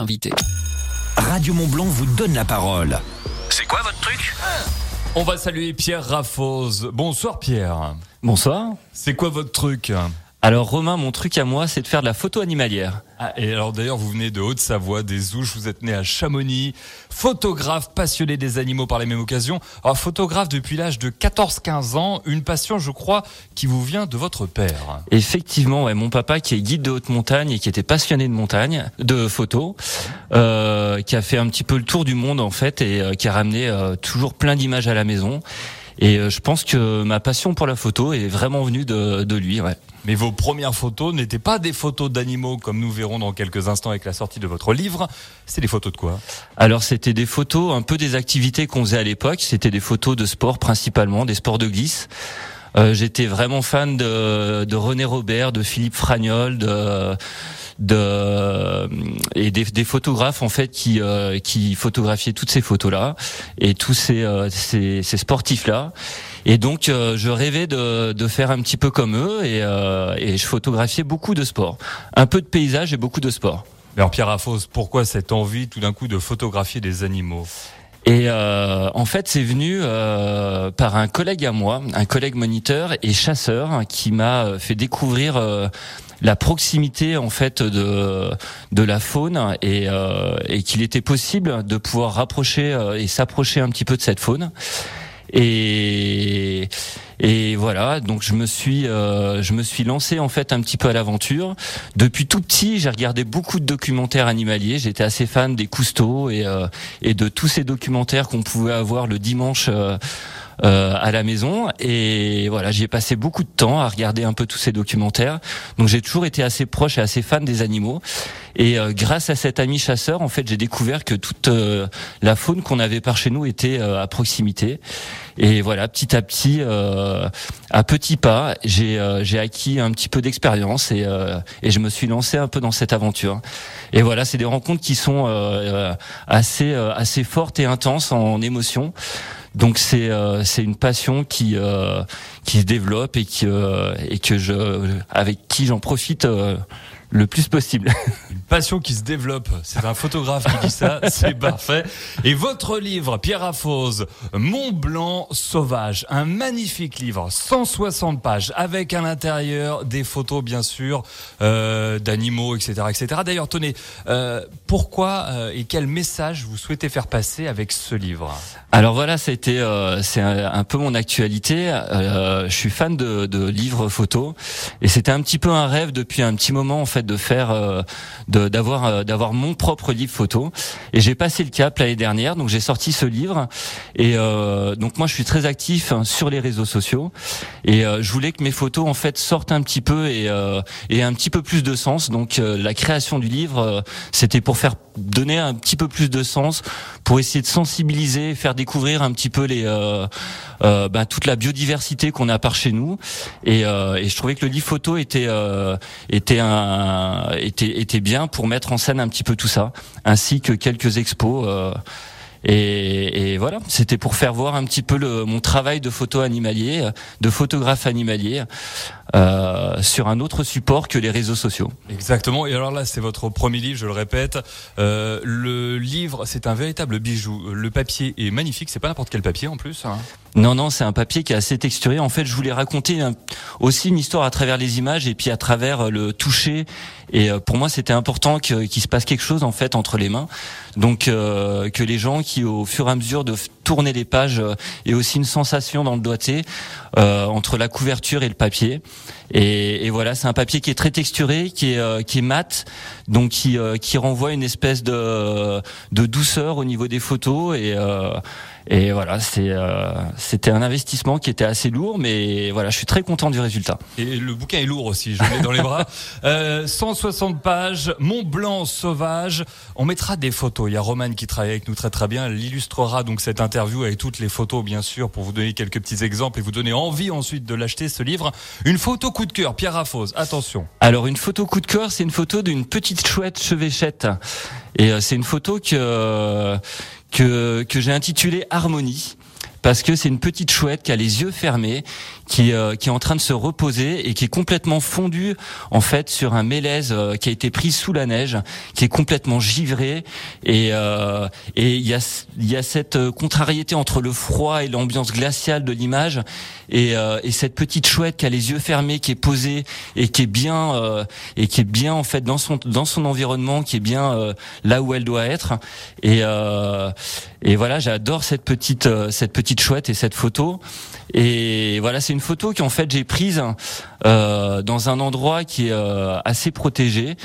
Invité. Radio Montblanc vous donne la parole. C'est quoi votre truc? On va saluer Pierre Raffose. Bonsoir Pierre. Bonsoir. C'est quoi votre truc? Alors Romain, mon truc à moi, c'est de faire de la photo animalière. ah, Et alors d'ailleurs, vous venez de Haute-Savoie, des Ouches, vous êtes né à Chamonix, photographe passionné des animaux par la même occasion. Alors photographe depuis l'âge de 14-15 ans, une passion je crois qui vous vient de votre père. Effectivement, ouais, mon papa qui est guide de haute montagne et qui était passionné de montagne, de photo, euh, qui a fait un petit peu le tour du monde en fait et euh, qui a ramené euh, toujours plein d'images à la maison. Et euh, je pense que ma passion pour la photo est vraiment venue de, de lui. Ouais. Mais vos premières photos n'étaient pas des photos d'animaux comme nous verrons dans quelques instants avec la sortie de votre livre. C'est des photos de quoi? Alors c'était des photos, un peu des activités qu'on faisait à l'époque. C'était des photos de sport principalement, des sports de glisse. Euh, J'étais vraiment fan de, de René Robert, de Philippe Fragnol, de de et des, des photographes en fait qui euh, qui photographiaient toutes ces photos là et tous ces euh, ces, ces sportifs là et donc euh, je rêvais de, de faire un petit peu comme eux et, euh, et je photographiais beaucoup de sport un peu de paysage et beaucoup de sport Alors Pierre Raffose, pourquoi cette envie tout d'un coup de photographier des animaux? Et euh, en fait, c'est venu euh, par un collègue à moi, un collègue moniteur et chasseur, hein, qui m'a fait découvrir euh, la proximité en fait de de la faune et, euh, et qu'il était possible de pouvoir rapprocher euh, et s'approcher un petit peu de cette faune. Et et voilà, donc je me suis euh, je me suis lancé en fait un petit peu à l'aventure. Depuis tout petit, j'ai regardé beaucoup de documentaires animaliers. J'étais assez fan des Cousteaux et euh, et de tous ces documentaires qu'on pouvait avoir le dimanche. euh, euh, à la maison. Et voilà j'y ai passé beaucoup de temps à regarder un peu tous ces documentaires. Donc j'ai toujours été assez proche et assez fan des animaux. Et euh, grâce à cet ami chasseur en fait j'ai découvert que toute euh, la faune qu'on avait par chez nous était euh, à proximité. Et voilà petit à petit euh, à petits pas j'ai euh, j'ai acquis un petit peu d'expérience et et je me suis lancé un peu dans cette aventure. Et voilà c'est des rencontres qui sont assez assez fortes et intenses en émotion donc c'est euh, c'est une passion qui euh, qui se développe et qui euh, et que je avec qui j'en profite euh, le plus possible. Une passion qui se développe. C'est un photographe qui dit ça. C'est parfait. Et votre livre, Pierre Affose, Mont Blanc sauvage. Un magnifique livre, 160 pages, avec à l'intérieur des photos, bien sûr, euh, d'animaux, etc., etc. D'ailleurs, tenez, euh, pourquoi euh, et quel message vous souhaitez faire passer avec ce livre? Alors voilà, c'était euh, c'est un, un peu mon actualité. Euh, je suis fan de, de livres photos et c'était un petit peu un rêve depuis un petit moment en fait de faire euh, d'avoir euh, d'avoir mon propre livre photo. Et j'ai passé le cap l'année dernière donc j'ai sorti ce livre. Et euh, donc moi je suis très actif hein, sur les réseaux sociaux. Et je voulais que mes photos en fait sortent un petit peu et et un petit peu plus de sens. Donc la création du livre c'était pour faire donner un petit peu plus de sens pour essayer de sensibiliser faire découvrir un petit peu les euh, ben, toute la biodiversité qu'on a par chez nous. Et, euh, et je trouvais que le livre photo était était un était était bien pour mettre en scène un petit peu tout ça ainsi que quelques expos euh, et, et voilà, c'était pour faire voir un petit peu le, mon travail de photo animalier, de photographe animalier, euh, sur un autre support que les réseaux sociaux. Exactement. Et alors là, c'est votre premier livre, je le répète. Euh, le livre, c'est un véritable bijou. Le papier est magnifique. C'est pas n'importe quel papier en plus. hein. Non, non, c'est un papier qui est assez texturé. En fait, je voulais raconter un- aussi une histoire à travers les images et puis à travers euh, le toucher. Et pour moi, c'était important qu'il se passe quelque chose en fait entre les mains. Donc euh, que les gens qui, au fur et à mesure de tourner les pages, euh, aient aussi une sensation dans le doigté euh, entre la couverture et le papier. Et, et voilà, c'est un papier qui est très texturé, qui est euh, qui est mat, donc qui qui renvoie une espèce de de douceur au niveau des photos et et voilà, c'est euh, c'était un investissement qui était assez lourd, mais voilà, je suis très content du résultat. Et le bouquin est lourd aussi, je l'ai dans les bras. Euh, 160 pages, Mont Blanc sauvage. On mettra des photos. Il y a Romane qui travaille avec nous très très bien. Elle illustrera donc cette interview avec toutes les photos, bien sûr, pour vous donner quelques petits exemples et vous donner envie ensuite de l'acheter, ce livre. Une photo coup de cœur, Pierre Raffose. Attention. Alors une photo coup de cœur, c'est une photo d'une petite chouette chevêchette, et euh, c'est une photo que que que j'ai intitulée Harmonie. Parce que c'est une petite chouette qui a les yeux fermés, qui euh, qui est en train de se reposer et qui est complètement fondue en fait sur un mélèze euh, qui a été pris sous la neige, qui est complètement givré. Et euh, et il y a il y a cette contrariété entre le froid et l'ambiance glaciale de l'image et, et cette petite chouette qui a les yeux fermés, qui est posée et qui est bien et qui est bien en fait dans son dans son environnement, qui est bien là où elle doit être. Et et voilà, j'adore cette petite cette petite chouette et cette photo et voilà, c'est une photo qui en fait j'ai prise euh, dans un endroit qui est euh, assez protégé.